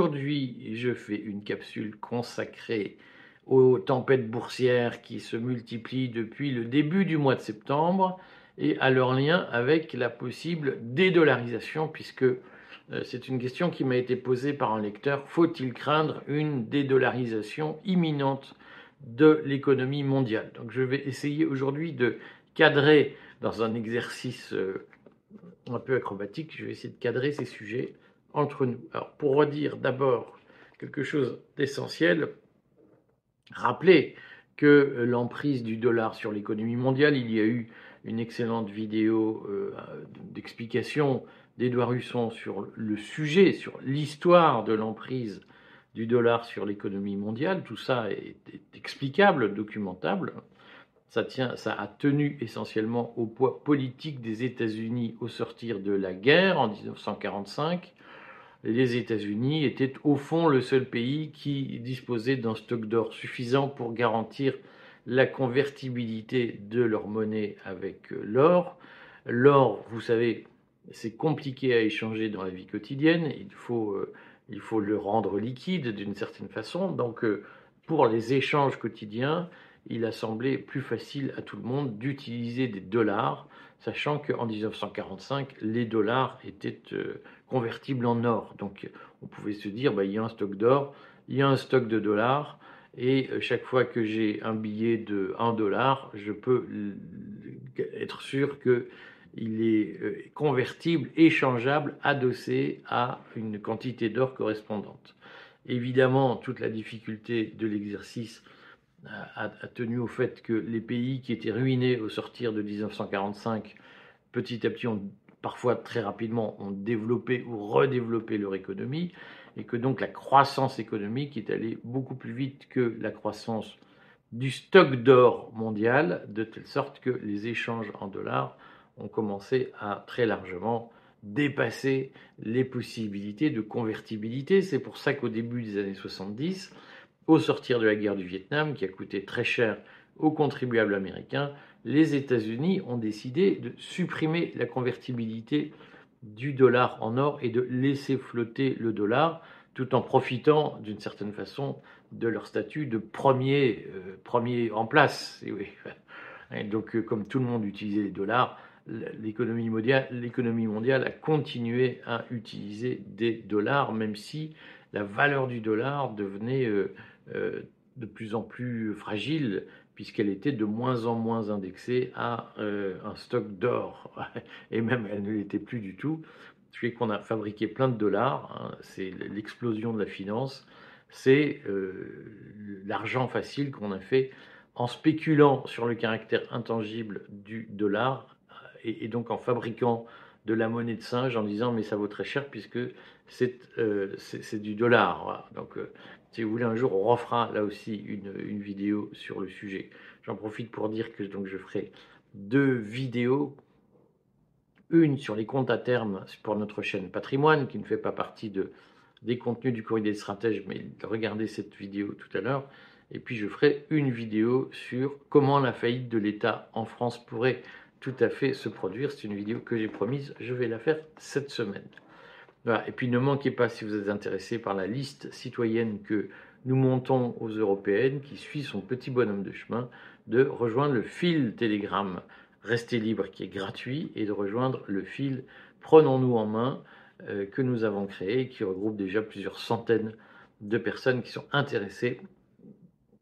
Aujourd'hui, je fais une capsule consacrée aux tempêtes boursières qui se multiplient depuis le début du mois de septembre et à leur lien avec la possible dédollarisation, puisque euh, c'est une question qui m'a été posée par un lecteur. Faut-il craindre une dédollarisation imminente de l'économie mondiale? Donc je vais essayer aujourd'hui de cadrer dans un exercice euh, un peu acrobatique, je vais essayer de cadrer ces sujets entre nous. Alors, pour redire d'abord quelque chose d'essentiel, rappeler que l'emprise du dollar sur l'économie mondiale, il y a eu une excellente vidéo euh, d'explication d'Edouard Husson sur le sujet, sur l'histoire de l'emprise du dollar sur l'économie mondiale. Tout ça est, explicable, documentable. Ça, ça a tenu essentiellement au poids politique des États-Unis au sortir de la guerre en 1945 les États-Unis étaient au fond le seul pays qui disposait d'un stock d'or suffisant pour garantir la convertibilité de leur monnaie avec euh, l'or. L'or, vous savez, c'est compliqué à échanger dans la vie quotidienne, il faut, euh, il faut le rendre liquide d'une certaine façon. Donc, euh, pour les échanges quotidiens, il a semblé plus facile à tout le monde d'utiliser des dollars, sachant qu'en 1945, les dollars étaient convertible en or. Donc on pouvait se dire, bah, il y a un stock d'or, il y a un stock de dollars, et euh, chaque fois que j'ai un billet de 1 dollar, je peux être sûr qu'il est euh, convertible, échangeable, adossé à une quantité d'or correspondante. Évidemment, toute la difficulté de l'exercice a, tenu au fait que les pays qui étaient ruinés au sortir de 1945, petit à petit ont parfois très rapidement, ont développé ou redéveloppé leur économie, et que donc la croissance économique est allée beaucoup plus vite que la croissance du stock d'or mondial, de telle sorte que les échanges en dollars ont commencé à très largement dépasser les possibilités de convertibilité. C'est pour ça qu'au début des années 70, au sortir de la guerre du Vietnam, qui a coûté très cher aux contribuables américains, les États-Unis ont décidé de supprimer la convertibilité du dollar en or et de laisser flotter le dollar tout en profitant d'une certaine façon de leur statut de premier, euh, premier en place. Et, donc, euh, comme tout le monde utilisait les dollars, l'économie mondiale, l'économie mondiale a continué à utiliser des dollars, même si la valeur du dollar devenait euh, de plus en plus fragile puisqu'elle était de moins en moins indexée à euh, un stock d'or. Et même, elle ne l'était plus du tout. Fait qu'on a fabriqué plein de dollars. Hein. c'est l'explosion de la finance. C'est euh, l'argent facile qu'on a fait en spéculant sur le caractère intangible du dollar et, donc en fabriquant de la monnaie de singe en disant mais ça vaut très cher puisque c'est euh, du dollar. Donc si vous voulez, un jour, on refera là aussi une, une vidéo sur le sujet. J'en profite pour dire que donc, je ferai deux vidéos. Une sur les comptes à terme pour notre chaîne Patrimoine, qui ne fait pas partie de, des contenus du courrier des stratèges, mais regardez cette vidéo tout à l'heure. Et puis je ferai une vidéo sur comment la faillite de l'État en France pourrait tout à fait se produire. C'est une vidéo que j'ai promise, je vais la faire cette semaine. Et puis ne manquez pas, si vous êtes intéressé par la liste citoyenne que nous montons aux européennes, qui suit son petit bonhomme de chemin, de rejoindre le fil Telegram. Restez libre qui est gratuit et de rejoindre le fil Prenons-nous en main euh, que nous avons créé, qui regroupe déjà plusieurs centaines de personnes qui sont intéressées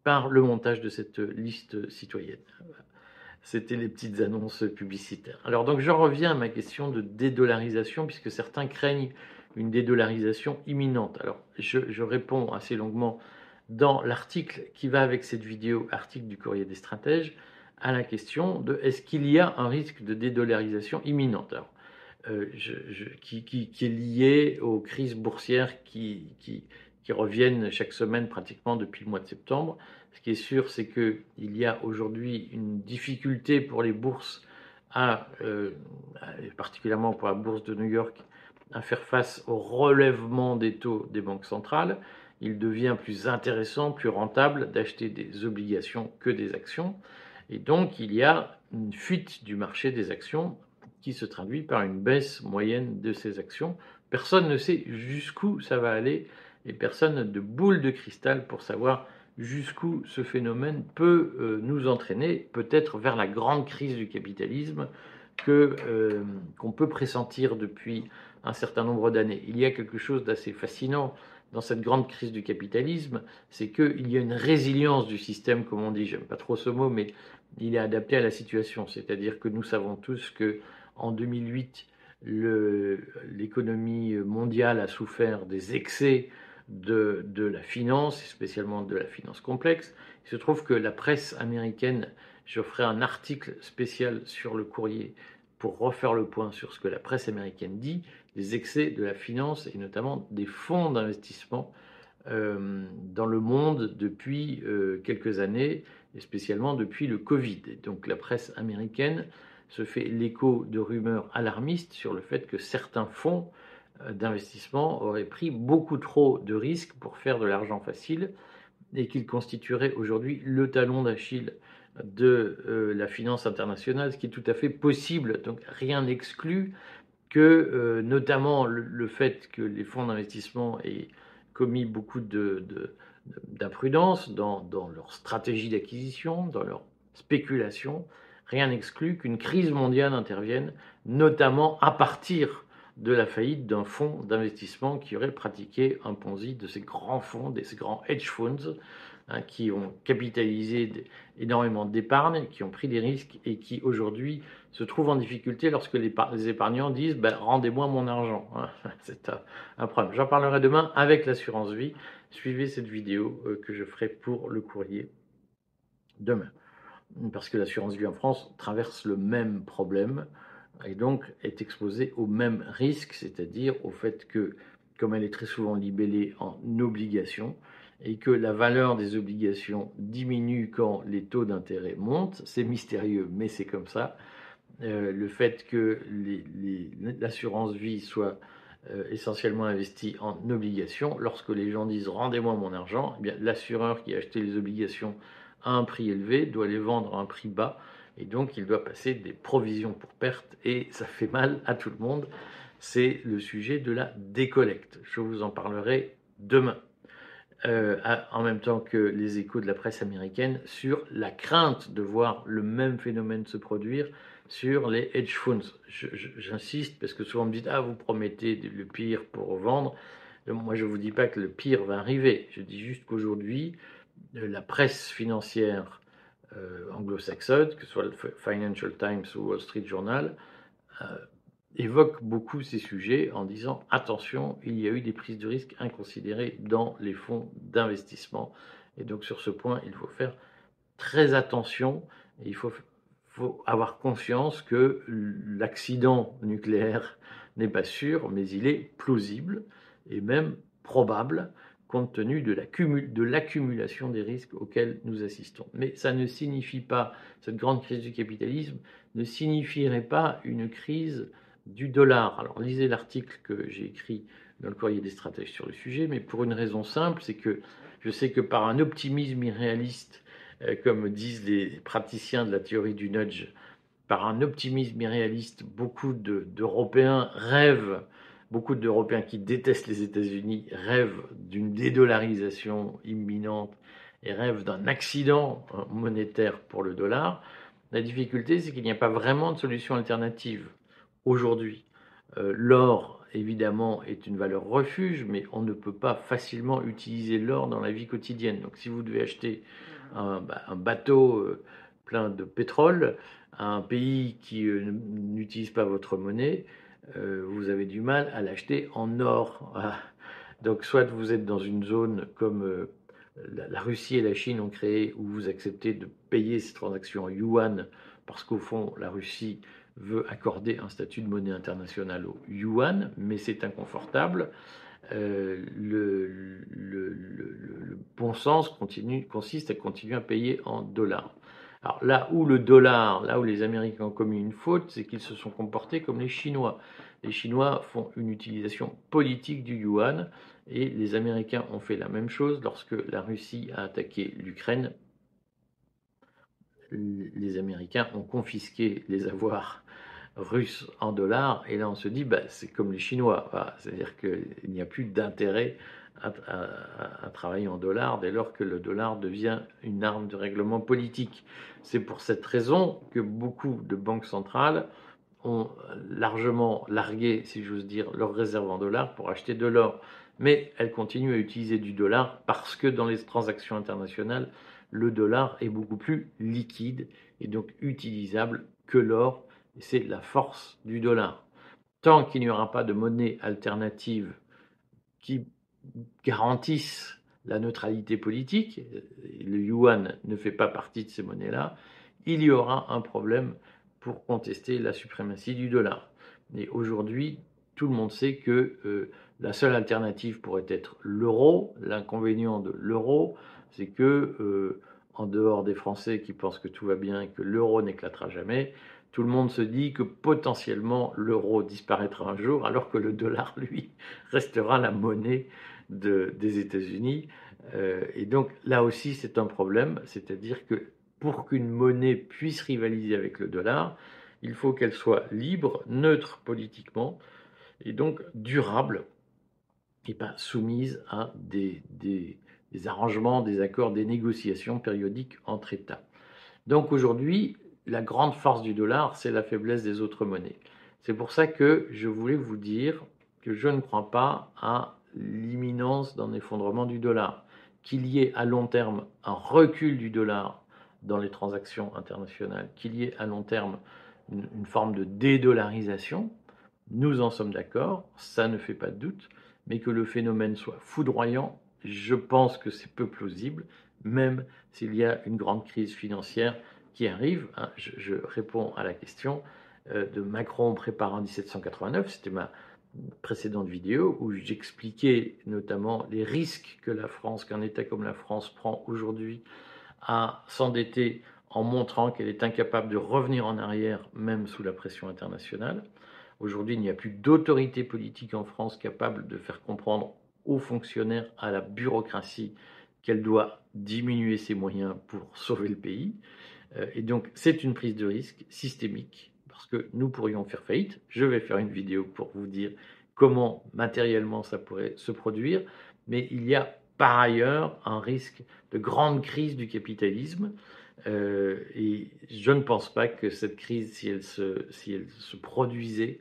par le montage de cette liste citoyenne. C'était les petites annonces publicitaires. Alors donc je reviens à ma question de dédollarisation puisque certains craignent une dédollarisation imminente. Alors je, réponds assez longuement dans l'article qui va avec cette vidéo, article du courrier des stratèges, à la question de est-ce qu'il y a un risque de dédollarisation imminente? Euh, qui, est lié aux crises boursières qui, reviennent chaque semaine pratiquement depuis le mois de septembre. Ce qui est sûr, c'est qu'il y a aujourd'hui une difficulté pour les bourses, euh, particulièrement pour la bourse de New York, à faire face au relèvement des taux des banques centrales. Il devient plus intéressant, plus rentable d'acheter des obligations que des actions. Et donc, il y a une fuite du marché des actions qui se traduit par une baisse moyenne de ces actions. Personne ne sait jusqu'où ça va aller et personne de boule de cristal pour savoir jusqu'où ce phénomène peut euh, nous entraîner, peut-être vers la grande crise du capitalisme euh, qu'on peut pressentir depuis un certain nombre d'années. Il y a quelque chose d'assez fascinant dans cette grande crise du capitalisme, c'est qu'il y a une résilience du système, comme on dit. J'aime pas trop ce mot, mais il est adapté à la situation. C'est-à-dire que nous savons tous que en 2008, l'économie mondiale a souffert des excès de, la finance, spécialement de la finance complexe. Il se trouve que la presse américaine, je ferai un article spécial sur le courrier pour refaire le point sur ce que la presse américaine dit, des excès de la finance et notamment des fonds d'investissement euh, dans le monde depuis euh, quelques années, et spécialement depuis le Covid. donc la presse américaine se fait l'écho de rumeurs alarmistes sur le fait que certains fonds d'investissement auraient pris beaucoup trop de risques pour faire de l'argent facile et qu'ils constitueraient aujourd'hui le talon d'Achille de euh, la finance internationale, ce qui est tout à fait possible. Donc rien n'exclut que, euh, notamment, le, fait que les fonds d'investissement aient commis beaucoup d'imprudence dans, dans leur stratégie d'acquisition, dans leur spéculation, rien n'exclut qu'une crise mondiale intervienne, notamment à partir de la faillite d'un fonds d'investissement qui aurait pratiqué un Ponzi de ces grands fonds, de ces grands hedge funds, hein, qui ont capitalisé énormément d'épargne, qui ont pris des risques et qui aujourd'hui se trouvent en difficulté lorsque les, épargnants disent ben, rendez-moi mon argent. Hein. C'est un, problème. J'en parlerai demain avec l'assurance vie. Suivez cette vidéo euh, que je ferai pour le courrier demain. Parce que l'assurance vie en France traverse le même problème et donc est exposée au même risque, c'est-à-dire au fait que, comme elle est très souvent libellée en obligation, et que la valeur des obligations diminue quand les taux d'intérêt montent, c'est mystérieux, mais c'est comme ça. Euh, le fait que l'assurance vie soit euh, essentiellement investie en obligations, lorsque les gens disent rendez-moi mon argent, eh l'assureur qui a acheté les obligations à un prix élevé doit les vendre à un prix bas et donc, il doit passer des provisions pour perte et ça fait mal à tout le monde. C'est le sujet de la décollecte. Je vous en parlerai demain. Euh, en même temps que les échos de la presse américaine sur la crainte de voir le même phénomène se produire sur les hedge funds. J'insiste parce que souvent on me dit ah vous promettez le pire pour vendre. Moi je vous dis pas que le pire va arriver. Je dis juste qu'aujourd'hui euh, la presse financière euh, anglo-saxonne, que ce soit le Financial Times ou Wall Street Journal, euh, évoque beaucoup ces sujets en disant attention, il y a eu des prises de risques inconsidérées dans les fonds d'investissement. Et donc sur ce point, il faut faire très attention et il faut avoir conscience que l'accident nucléaire n'est pas sûr, mais il est plausible et même probable compte tenu de l'accumulation des risques auxquels nous assistons. Mais ça ne signifie pas, cette grande crise du capitalisme ne signifierait pas une crise du dollar. Alors lisez l'article que j'ai écrit dans le courrier des stratèges sur le sujet, mais pour une raison simple, c'est que je sais que par un optimisme irréaliste, euh, comme disent les praticiens de la théorie du nudge, par un optimisme irréaliste, beaucoup d'Européens rêvent Beaucoup d'Européens qui détestent les États-Unis rêvent d'une dédollarisation imminente et rêvent d'un accident euh, monétaire pour le dollar. La difficulté, c'est qu'il n'y a pas vraiment de solution alternative aujourd'hui. Euh, l'or, évidemment, est une valeur refuge, mais on ne peut pas facilement utiliser l'or dans la vie quotidienne. Donc si vous devez acheter un, bah, bateau euh, plein de pétrole à un pays qui n'utilise pas votre monnaie, euh, vous avez du mal à l'acheter en or. Donc soit vous êtes dans une zone comme euh, la, Russie et la Chine ont créé, où vous acceptez de payer ces transactions en yuan, parce qu'au fond, la Russie veut accorder un statut de monnaie internationale au yuan, mais c'est inconfortable. Euh, le, bon sens consiste à continuer à payer en dollars. Alors là où le dollar, là où les Américains ont commis une faute, c'est qu'ils se sont comportés comme les Chinois. Les Chinois font une utilisation politique du yuan et les Américains ont fait la même chose lorsque la Russie a attaqué l'Ukraine. Les Américains ont confisqué les avoirs russe en dollars. Et là, on se dit, bah, c'est comme les Chinois. C'est-à-dire qu'il n'y a plus d'intérêt à, travailler en dollars dès lors que le dollar devient une arme de règlement politique. C'est pour cette raison que beaucoup de banques centrales ont largement largué, si j'ose dire, leurs réserves en dollars pour acheter de l'or. Mais elles continuent à utiliser du dollar parce que dans les transactions internationales, le dollar est beaucoup plus liquide et donc utilisable que l'or. C'est la force du dollar. Tant qu'il n'y aura pas de monnaie alternative qui garantisse la neutralité politique, le yuan ne fait pas partie de ces monnaies-là, il y aura un problème pour contester la suprématie du dollar. Et aujourd'hui, tout le monde sait que euh, la seule alternative pourrait être l'euro. L'inconvénient de l'euro, c'est que, euh, en dehors des Français qui pensent que tout va bien et que l'euro n'éclatera jamais, tout le monde se dit que potentiellement l'euro disparaîtra un jour, alors que le dollar, lui, restera la monnaie des États-Unis. Euh, et donc là aussi, c'est un problème, c'est-à-dire que pour qu'une monnaie puisse rivaliser avec le dollar, il faut qu'elle soit libre, neutre politiquement, et donc durable, et pas soumise à des, des, arrangements, des accords, des négociations périodiques entre États. Donc aujourd'hui, la grande force du dollar, c'est la faiblesse des autres monnaies. C'est pour ça que je voulais vous dire que je ne crois pas à l'imminence d'un effondrement du dollar. Qu'il y ait à long terme un recul du dollar dans les transactions internationales, qu'il y ait à long terme une, forme de dédollarisation, nous en sommes d'accord, ça ne fait pas de doute, mais que le phénomène soit foudroyant, je pense que c'est peu plausible, même s'il y a une grande crise financière qui arrive. Hein. je, réponds à la question euh, de Macron préparant 1789, c'était ma précédente vidéo où j'expliquais notamment les risques que la France, qu'un État comme la France prend aujourd'hui à s'endetter en montrant qu'elle est incapable de revenir en arrière, même sous la pression internationale. Aujourd'hui, il n'y a plus d'autorité politique en France capable de faire comprendre aux fonctionnaires, à la bureaucratie, qu'elle doit diminuer ses moyens pour sauver le pays. Euh, et donc, c'est une prise de risque systémique, parce que nous pourrions faire faillite. Je vais faire une vidéo pour vous dire comment matériellement ça pourrait se produire, mais il y a par ailleurs un risque de grande crise du capitalisme. Euh, et je ne pense pas que cette crise, si elle se, produisait,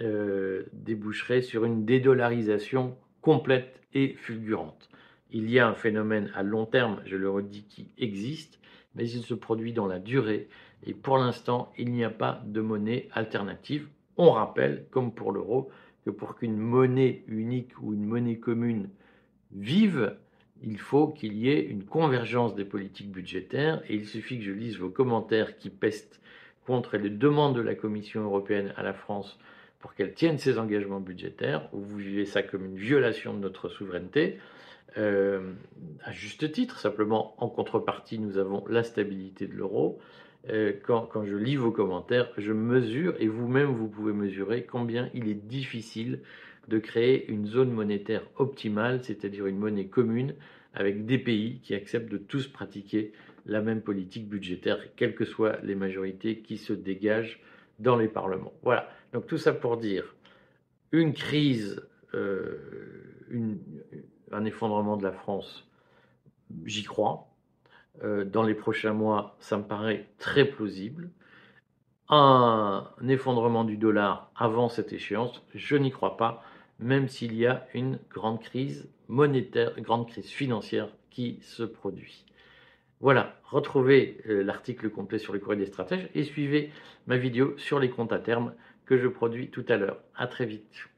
euh, déboucherait sur une dédollarisation complète et fulgurante. Il y a un phénomène à long terme, je le redis, qui existe, mais il se produit dans la durée. Et pour l'instant, il n'y a pas de monnaie alternative. On rappelle, comme pour l'euro, que pour qu'une monnaie unique ou une monnaie commune vive, il faut qu'il y ait une convergence des politiques budgétaires et il suffit que je lise vos commentaires qui pestent contre les demandes de la Commission européenne à la France pour qu'elle tienne ses engagements budgétaires, ou vous vivez ça comme une violation de notre souveraineté, euh, à juste titre, simplement en contrepartie, nous avons la stabilité de l'euro. Euh, quand, je lis vos commentaires, je mesure, et vous-même vous pouvez mesurer combien il est difficile de créer une zone monétaire optimale, c'est-à-dire une monnaie commune avec des pays qui acceptent de tous pratiquer la même politique budgétaire, quelles que soient les majorités qui se dégagent dans les parlements. Voilà, donc tout ça pour dire une crise, euh, un effondrement de la France, j'y crois. Euh, dans les prochains mois, ça me paraît très plausible. Un effondrement du dollar avant cette échéance, je n'y crois pas même s'il y a une grande crise monétaire, grande crise financière qui se produit. Voilà, retrouvez euh, l'article complet sur le courrier des stratèges et suivez ma vidéo sur les comptes à terme que je produis tout à l'heure. À très vite.